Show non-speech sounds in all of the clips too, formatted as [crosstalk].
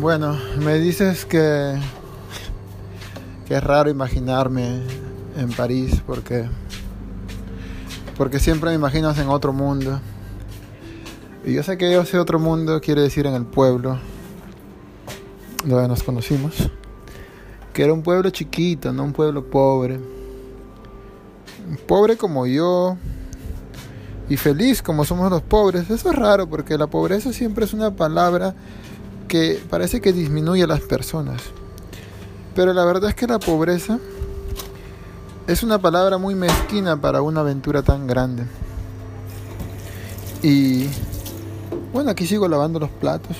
Bueno, me dices que, es raro imaginarme en París porque, porque siempre me imaginas en otro mundo. Y yo sé que ese otro mundo quiere decir en el pueblo donde nos conocimos. Que era un pueblo chiquito, no un pueblo pobre. Pobre como yo, y feliz como somos los pobres. Eso es raro porque la pobreza siempre es una palabra que parece que disminuye a las personas. Pero la verdad es que la pobreza es una palabra muy mezquina para una aventura tan grande. Y bueno, aquí sigo lavando los platos.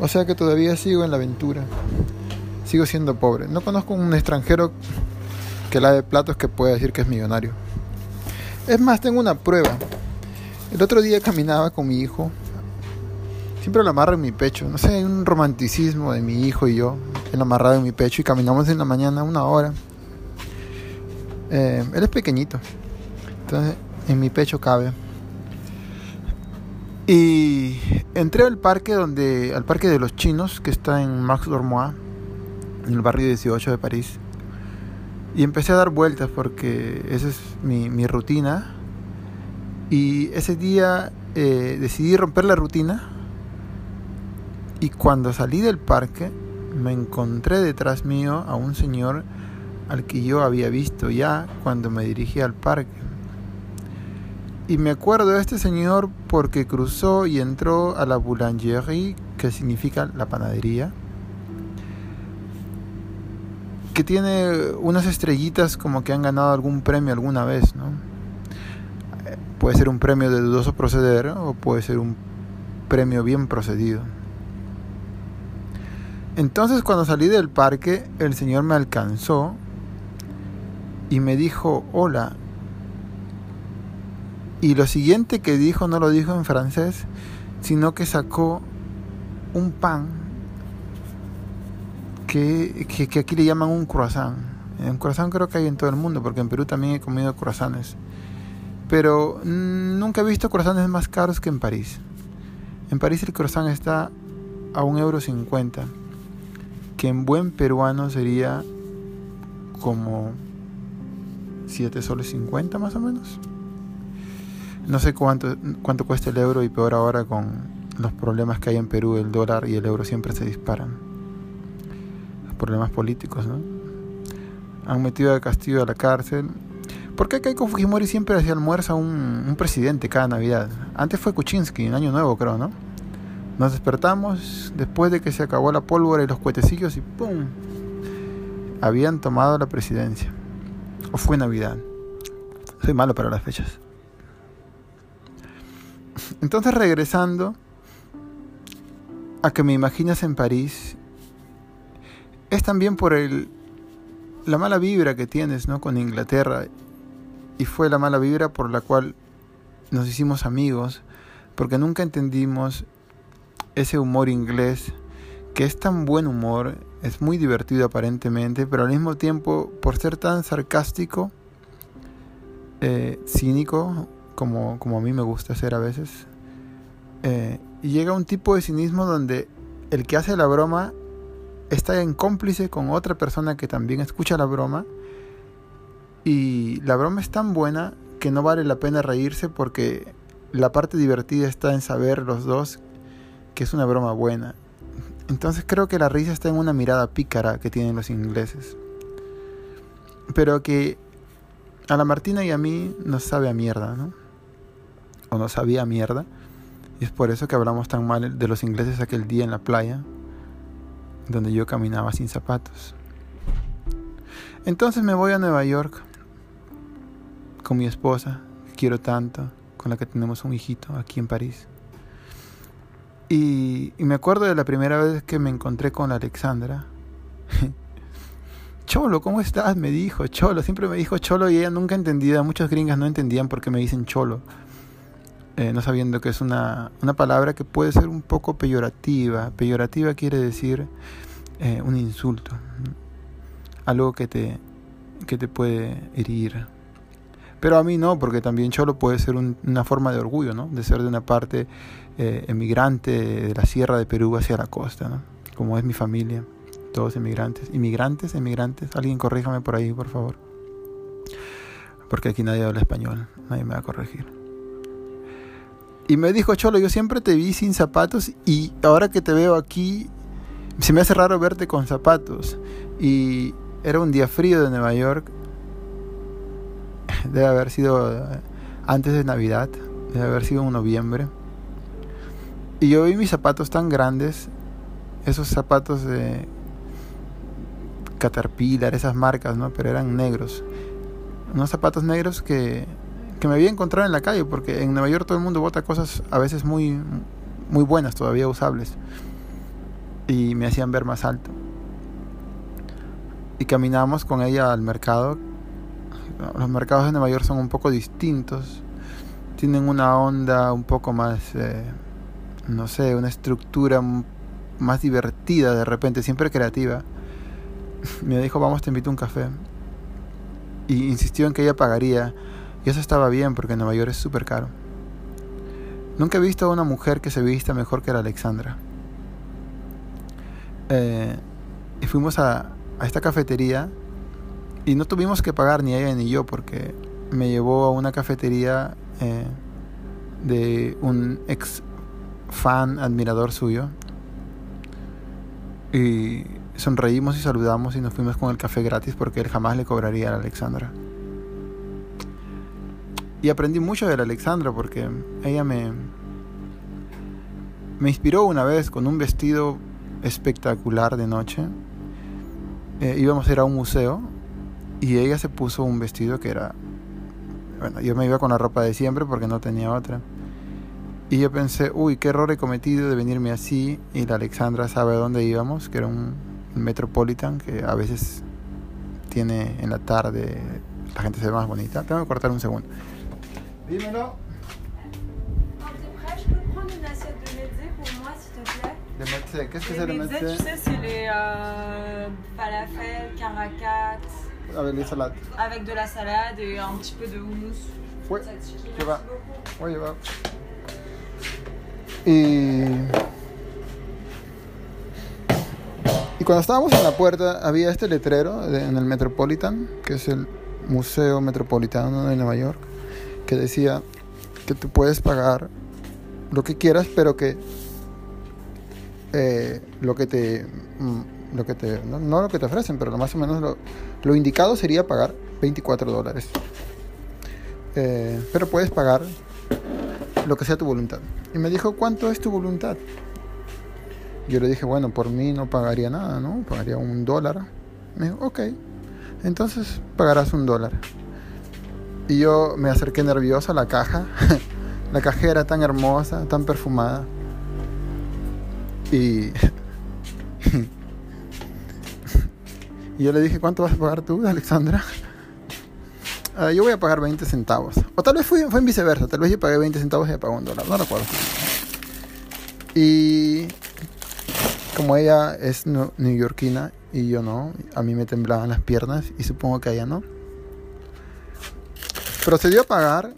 O sea que todavía sigo en la aventura. Sigo siendo pobre. No conozco un extranjero que lave platos que pueda decir que es millonario. Es más, tengo una prueba. El otro día caminaba con mi hijo Siempre lo amarro en mi pecho. No sé, un romanticismo de mi hijo y yo. Él amarrado en mi pecho y caminamos en la mañana una hora. Eh, él es pequeñito. Entonces en mi pecho cabe. Y entré al parque donde. al parque de los chinos, que está en Max Dormois, en el barrio 18 de París. Y empecé a dar vueltas porque esa es mi, mi rutina. Y ese día eh, decidí romper la rutina y cuando salí del parque, me encontré detrás mío a un señor al que yo había visto ya cuando me dirigí al parque. Y me acuerdo de este señor porque cruzó y entró a la boulangerie, que significa la panadería, que tiene unas estrellitas como que han ganado algún premio alguna vez, ¿no? Puede ser un premio de dudoso proceder o puede ser un premio bien procedido. Entonces cuando salí del parque, el Señor me alcanzó y me dijo, hola. Y lo siguiente que dijo no lo dijo en francés, sino que sacó un pan que, que, aquí le llaman un croissant. Un croissant creo que hay en todo el mundo, porque en Perú también he comido croissants. Pero nunca he visto croissants más caros que en París. En París el croissant está a un euro cincuenta que en buen peruano sería como 7 soles 50 más o menos. No sé cuánto, cuánto cuesta el euro y peor ahora con los problemas que hay en Perú, el dólar y el euro siempre se disparan. Los problemas políticos, ¿no? Han metido a Castillo a la cárcel. ¿Por qué con Fujimori siempre hacía almuerzo a un, un presidente cada Navidad? Antes fue Kuczynski, en Año Nuevo creo, ¿no? Nos despertamos después de que se acabó la pólvora y los cuetecillos y ¡pum! Habían tomado la presidencia. O fue Navidad. Soy malo para las fechas. Entonces regresando a que me imaginas en París, es también por el, la mala vibra que tienes ¿no? con Inglaterra. Y fue la mala vibra por la cual nos hicimos amigos, porque nunca entendimos ese humor inglés que es tan buen humor, es muy divertido aparentemente, pero al mismo tiempo, por ser tan sarcástico, eh, cínico, como, como a mí me gusta ser a veces, eh, llega un tipo de cinismo donde el que hace la broma está en cómplice con otra persona que también escucha la broma y la broma es tan buena que no vale la pena reírse porque la parte divertida está en saber los dos que es una broma buena. Entonces creo que la risa está en una mirada pícara que tienen los ingleses. Pero que a la Martina y a mí nos sabe a mierda, ¿no? O nos sabía a mierda. Y es por eso que hablamos tan mal de los ingleses aquel día en la playa, donde yo caminaba sin zapatos. Entonces me voy a Nueva York con mi esposa, que quiero tanto, con la que tenemos un hijito aquí en París. Y, me acuerdo de la primera vez que me encontré con Alexandra. [laughs] Cholo, ¿cómo estás? Me dijo, Cholo, siempre me dijo Cholo y ella nunca entendía, muchas gringas no entendían por qué me dicen Cholo, eh, no sabiendo que es una, una, palabra que puede ser un poco peyorativa. Peyorativa quiere decir eh, un insulto, algo que te, que te puede herir. Pero a mí no, porque también Cholo puede ser una forma de orgullo, ¿no? De ser de una parte eh, emigrante de la sierra de Perú hacia la costa, ¿no? Como es mi familia, todos emigrantes. Inmigrantes, emigrantes, alguien corríjame por ahí, por favor. Porque aquí nadie habla español, nadie me va a corregir. Y me dijo Cholo, yo siempre te vi sin zapatos y ahora que te veo aquí, se me hace raro verte con zapatos. Y era un día frío de Nueva York debe haber sido eh, antes de Navidad, debe haber sido en noviembre. Y yo vi mis zapatos tan grandes, esos zapatos de Caterpillar, esas marcas, ¿no? Pero eran negros. Unos zapatos negros que, que me había encontrado en la calle, porque en Nueva York todo el mundo bota cosas a veces muy, muy buenas, todavía usables. Y me hacían ver más alto. Y caminamos con ella al mercado los mercados de Nueva York son un poco distintos. Tienen una onda un poco más, eh, no sé, una estructura más divertida de repente, siempre creativa. [laughs] Me dijo, vamos, te invito a un café. Y insistió en que ella pagaría. Y eso estaba bien porque Nueva York es súper caro. Nunca he visto a una mujer que se vista mejor que la Alexandra. Eh, y fuimos a, a esta cafetería y no tuvimos que pagar ni ella ni yo porque me llevó a una cafetería eh, de un ex fan, admirador suyo. Y sonreímos y saludamos y nos fuimos con el café gratis porque él jamás le cobraría a la Alexandra. Y aprendí mucho de la Alexandra porque ella me, me inspiró una vez con un vestido espectacular de noche. Eh, íbamos a ir a un museo y ella se puso un vestido que era... Bueno, yo me iba con la ropa de siempre porque no tenía otra. Y yo pensé, uy, qué error he cometido de venirme así. Y la Alexandra sabe a dónde íbamos, que era un Metropolitan, que a veces tiene en la tarde, la gente se ve más bonita. Tengo que cortar un segundo. Dímelo. Le médecins, qu'est-ce que c'est le médecin Tu sais, c'est les euh, falafels, caracats. Avec les salades. Avec de la salade et un petit peu de houmous. Ouais, je va. Ouais, va. Y... y cuando estábamos en la puerta había este letrero de, en el Metropolitan, que es el Museo Metropolitano de Nueva York, que decía que tú puedes pagar lo que quieras, pero que eh, lo que te mm, lo que te no, lo que te ofrecen pero más o menos lo, lo indicado sería pagar 24 dólares. Eh, pero puedes pagar lo que sea tu voluntad. Y me dijo cuánto es tu voluntad yo le dije bueno por mí no pagaría nada no pagaría un dólar. Me dijo ok entonces pagarás un dólar. Y yo me acerqué nervioso a la caja. [laughs] La cajera tan hermosa tan perfumada. Y, [laughs] y yo le dije, ¿cuánto vas a pagar tú, Alexandra? Uh, [laughs] yo voy a pagar 20 centavos. O tal vez fue, fue en viceversa. Tal vez yo pagué 20 centavos y ella pagó un dólar. No recuerdo. Y como ella es neoyorquina y yo no, a mí me temblaban las piernas y supongo que a ella no. Procedió a pagar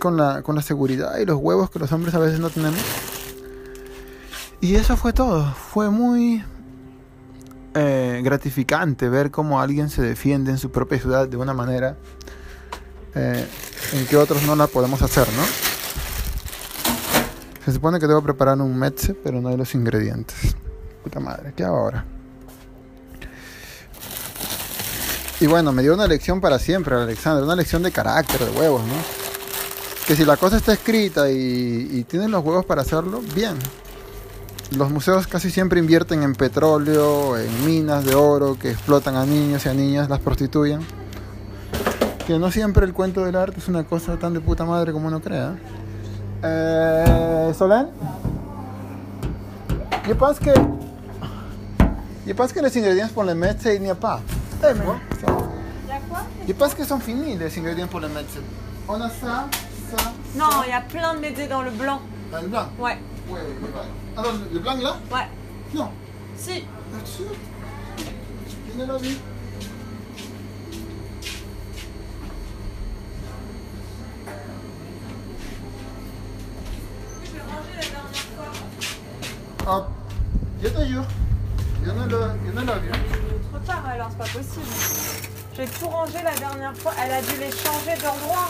con la, con la seguridad y los huevos que los hombres a veces no tenemos. Y eso fue todo. Fue muy eh, gratificante ver cómo alguien se defiende en su propia ciudad de una manera eh, en que otros no la podemos hacer, ¿no? Se supone que debo preparar un metze, pero no hay los ingredientes. Puta madre, ¿qué hago ahora? Y bueno, me dio una lección para siempre, Alexander, una lección de carácter, de huevos, ¿no? Que si la cosa está escrita y, y tienen los huevos para hacerlo, bien, los museos casi siempre invierten en petróleo, en minas de oro que explotan a niños y a niñas, las prostituyen. Que no siempre el cuento del arte es una cosa tan de puta madre como uno crea. Eh, Solén Je pense que. Je pense que les ingrédients pour le mettre, il n'y a pas. Mais. Je pense que sont finis les ingrédients pour le mettre. On a ça, ça. Non, il y a plein de métiers dans le blanc. Dans le blanc Ouais. Ouais, ouais, ouais. Ah Attends, le blanc là Ouais. Non. Si. Là-dessus Viens là, lui. Ah, il y en a ailleurs. Il y en a là, il y en a là. Trop tard alors, c'est pas possible. J'ai tout rangé la dernière fois. Elle a dû les changer d'endroit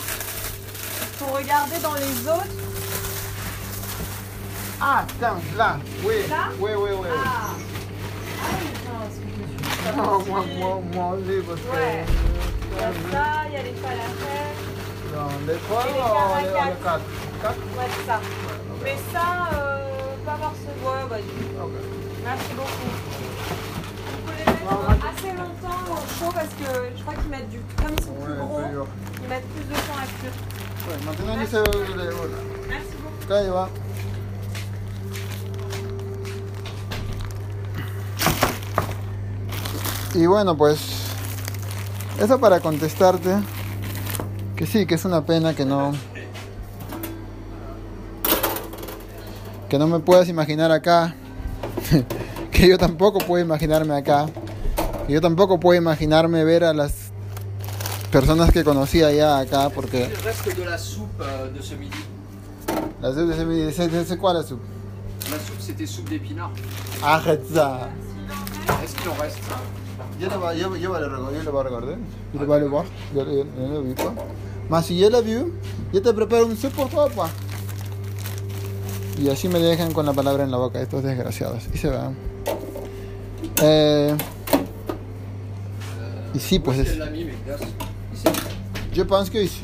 pour regarder dans les autres. Ah, attends, là. Oui. Là Oui, oui, oui. oui. Ah Ah Non, [laughs] moi, moi, moi aussi, parce que. Ouais. Il y a ça, il y a les falafels. Non, les trois Et les ou les, les caracates. quatre Quatre Ouais, c'est ça. Mais ça, euh, pas forcément. Ouais, vas-y. Ok. Merci beaucoup. Vous pouvez les mettre Ouais, ouais. assez longtemps au chaud parce que je crois qu'ils mettent du. Comme ils sont Ouais, plus gros, ils mettent plus de temps à cuire. Bueno, maintenant, dice. Voilà. Merci beaucoup. Acá ahí va. Y bueno, pues eso para contestarte que sí, que es una pena que no que no me puedas imaginar acá, [laughs] que yo tampoco puedo imaginarme acá, que yo tampoco puedo imaginarme ver a las personas que conocí allá acá porque de la soupe de ce midi. la soupe de ese midi- c'est c'est quoi la soupe La soupe, c'était soupe d'épinards. Arrête ça Est-ce qu'il en reste Yo, le yo, yo yo voy a recordar. Yo le voy a voir. Yo, yo, yo le vi, pa. Mas si yo la vi, yo te preparo un soup por favor, pa. Y así me dejan con la palabra en la boca, estos desgraciados. Y se van. Eh, y sí, pues es. Je pense que ici.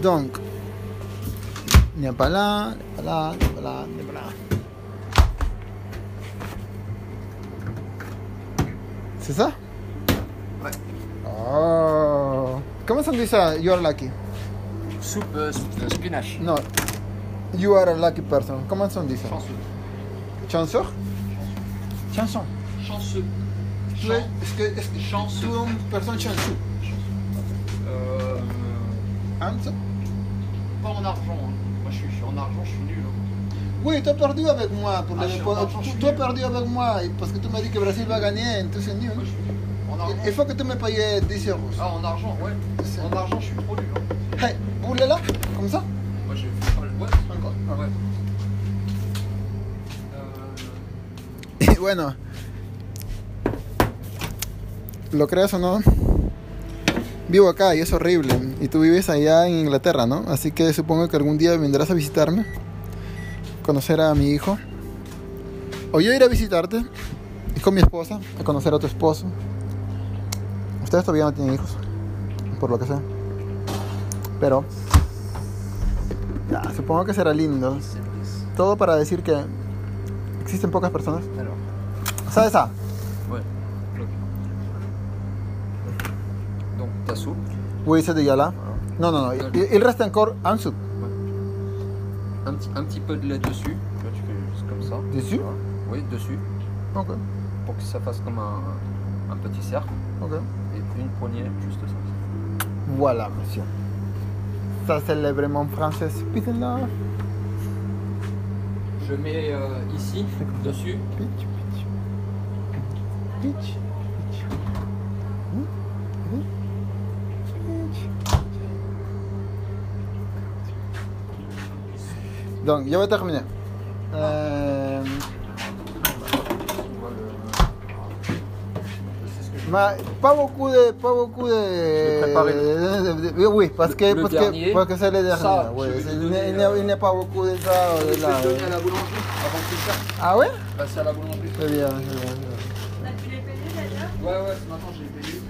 Donc, ni pas là, ni pas là, ni pas là, ni pas là. C'est ça? Ouais. Oh. Comment on dit ça You are lucky? Soupe, euh, soupe de spinach. Non. You are a lucky person. Comment on dit ça? Chanceux. Chanson Chanson. Chanceux. Chan- es, est-ce que, est-ce que Chanceux. une personne chanceuse Euh, Hein, ça? pas en argent. hein. Moi, je suis, je suis en argent, je suis nul. hein. Oui, tu as perdu avec moi. Pour Ah, le- je suis pour- en tu, tu as perdu avec moi parce que tu m'as dit que Brésil va gagner, entonces nul. Moi. Il faut que tu me payes 10 euros. Ah, en argent, ouais. En argent, je suis trop nul. hein. Hey, boule-la, comme ça Moi, j'ai fait pas le ouais. Encore. Ouais. Euh, Y bueno, lo creas o no, vivo acá y es horrible. Y tú vives allá en Inglaterra, ¿no? Así que supongo que algún día vendrás a visitarme, conocer a mi hijo. O yo ir a visitarte y con mi esposa, a conocer a tu esposo. Ustedes todavía no tienen hijos, por lo que sé. Pero, ya, supongo que será lindo. Todo para decir que existen pocas personas. ¿Sabes soupe. Oui, c'est déjà là. Non, non, non. Il, il reste encore soupe. Un petit, un petit peu de lait dessus. Tu vois, tu fais juste comme ça. Dessus Voilà. Oui, dessus. Ok, Pour que ça fasse comme un, un petit cercle. ok. Et une poignée, juste ça. Voilà, monsieur. Ça, c'est le vraiment français. Je mets euh, ici, dessus. pitch. Pitch, pitch. Donc, je vais terminer. Euh, pas beaucoup de, pas beaucoup de. de- de- de- oui, parce que, Le parce dernier. que, parce que c'est le dernier. Ça, oui. il n'est- euh, pas beaucoup de ça Je de vais donner à la boulangerie avant que tu le fasses. Ah ouais Passer à la boulangerie. C'est bien, d'ailleurs Ouais, ouais, ce matin j'ai payé.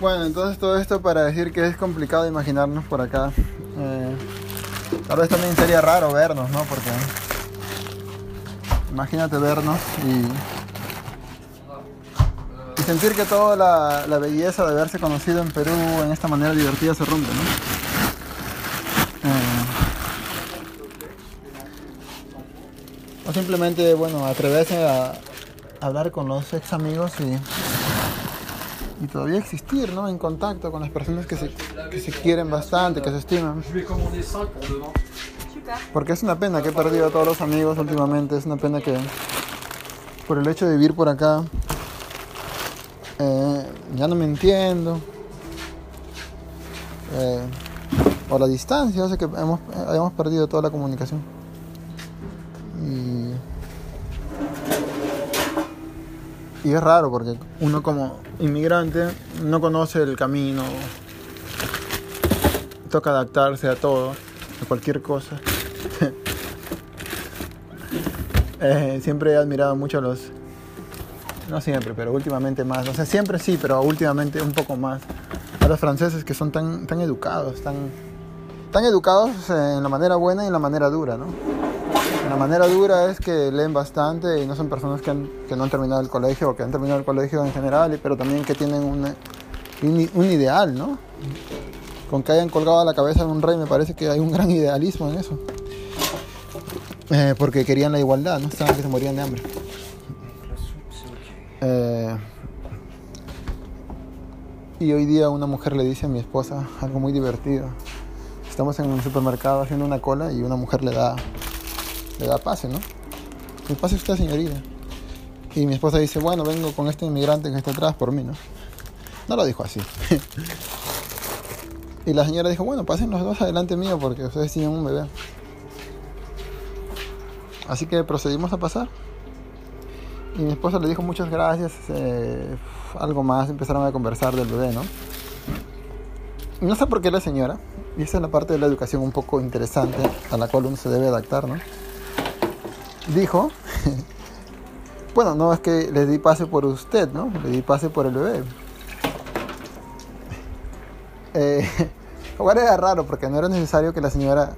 Bueno, entonces todo esto para decir que es complicado imaginarnos por acá. Eh, tal vez también sería raro vernos, ¿no? Porque imagínate vernos y, y sentir que toda la, belleza de haberse conocido en Perú en esta manera divertida se rompe, ¿no? Eh, o simplemente, bueno, atreverse a hablar con los ex amigos y y todavía existir, ¿no? En contacto con las personas que se, que se quieren bastante, que se estiman. Je vais commander 5 pour demain. Super. Porque es una pena que he perdido a todos los amigos últimamente, es una pena que por el hecho de vivir por acá eh, ya no me entiendo. Eh, o la distancia hace que hemos, hayamos perdido toda la comunicación. Y es raro porque uno como inmigrante no conoce el camino, toca adaptarse a todo, a cualquier cosa. [laughs] Eh, siempre he admirado mucho a los, no siempre, pero últimamente más, o sea, siempre sí, pero últimamente un poco más, a los franceses que son tan, tan educados, tan, tan educados en la manera buena y en la manera dura, ¿no? La manera dura es que leen bastante y no son personas que, no han terminado el colegio o que han terminado el colegio en general, pero también que tienen un, ideal, ¿no? Con que hayan colgado la cabeza de un rey me parece que hay un gran idealismo en eso. Eh, porque querían la igualdad, no estaban que se morían de hambre. Eh, y hoy día una mujer le dice a mi esposa algo muy divertido. Estamos en un supermercado haciendo una cola y una mujer le da, le da pase, ¿no? ¿Qué pase usted, señorita? Y mi esposa dice, bueno, vengo con este inmigrante que está atrás por mí, ¿no? No lo dijo así. [laughs] y la señora dijo, bueno, pasen los dos adelante mío porque ustedes tienen un bebé. Así que procedimos a pasar. Y mi esposa le dijo muchas gracias, eh, algo más, empezaron a conversar del bebé, ¿no? No sé por qué la señora, y esa es la parte de la educación un poco interesante a la cual uno se debe adaptar, ¿no? Dijo, [laughs] bueno, no es que le di pase por usted, ¿no? Le di pase por el bebé. [laughs] Eh, era raro porque no era necesario que la señora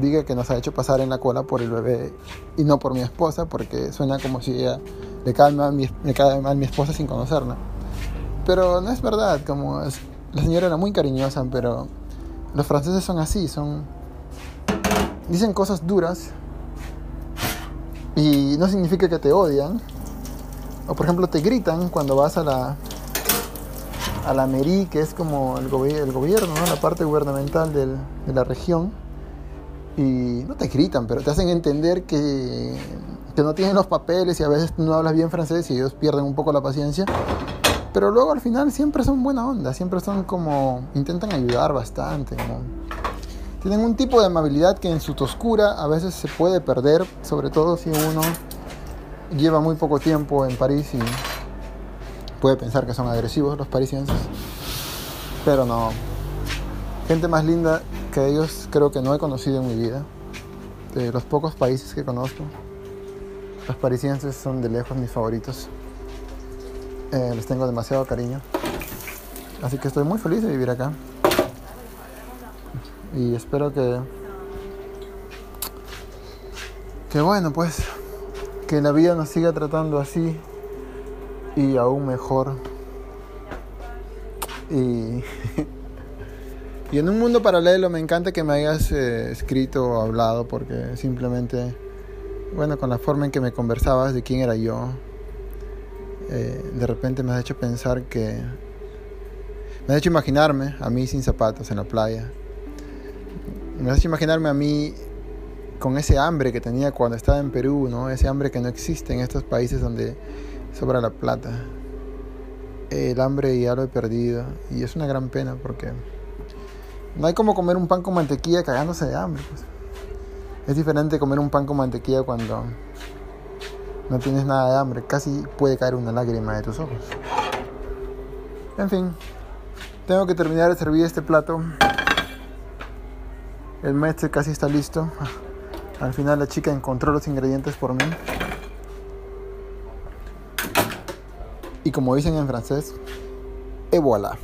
diga que nos ha hecho pasar en la cola por el bebé y no por mi esposa, porque suena como si ella le cae mal, le cae mal mi esposa sin conocerla. Pero no es verdad, como la señora era muy cariñosa, pero los franceses son así, son dicen cosas duras y no significa que te odian. O por ejemplo te gritan cuando vas a la a la que es como el, el gobierno, la parte gubernamental del, de la región y no te gritan, pero te hacen entender que, que no tienen los papeles y a veces no hablas bien francés y ellos pierden un poco la paciencia. Pero luego al final siempre son buena onda, siempre son como, intentan ayudar bastante. Tienen un tipo de amabilidad que en su toscura a veces se puede perder, sobre todo si uno lleva muy poco tiempo en París y puede pensar que son agresivos los parisienses. Pero no, gente más linda que ellos creo que no he conocido en mi vida. De los pocos países que conozco, los parisienses son de lejos mis favoritos. Eh, les tengo demasiado cariño. Así que estoy muy feliz de vivir acá. Y espero que... Que bueno, pues... Que la vida nos siga tratando así. Y aún mejor. Y... [laughs] Y en un mundo paralelo me encanta que me hayas eh, escrito o hablado porque simplemente, bueno, con la forma en que me conversabas de quién era yo, eh, de repente me has hecho pensar que... Me has hecho imaginarme a mí sin zapatos en la playa. Me hecho imaginarme a mí con ese hambre que tenía cuando estaba en Perú, ¿no? Ese hambre que no existe en estos países donde sobra la plata. El hambre ya lo he perdido y es una gran pena porque no hay como comer un pan con mantequilla cagándose de hambre. Pues. Es diferente comer un pan con mantequilla cuando no tienes nada de hambre. Casi puede caer una lágrima de tus ojos. En fin, tengo que terminar de servir este plato. El mezze casi está listo. Al final la chica encontró los ingredientes por mí. Y como dicen en francés, et voilà.